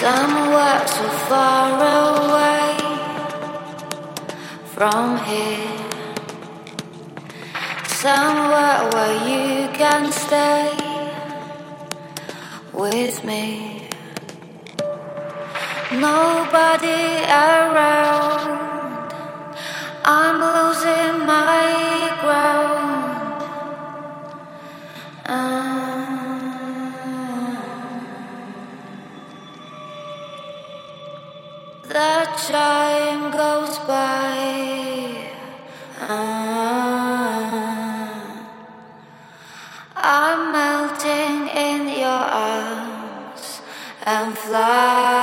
Somewhere so far away from here. Somewhere where you can stay with me. Nobody around. I'm Ah. I'm melting in your arms and fly.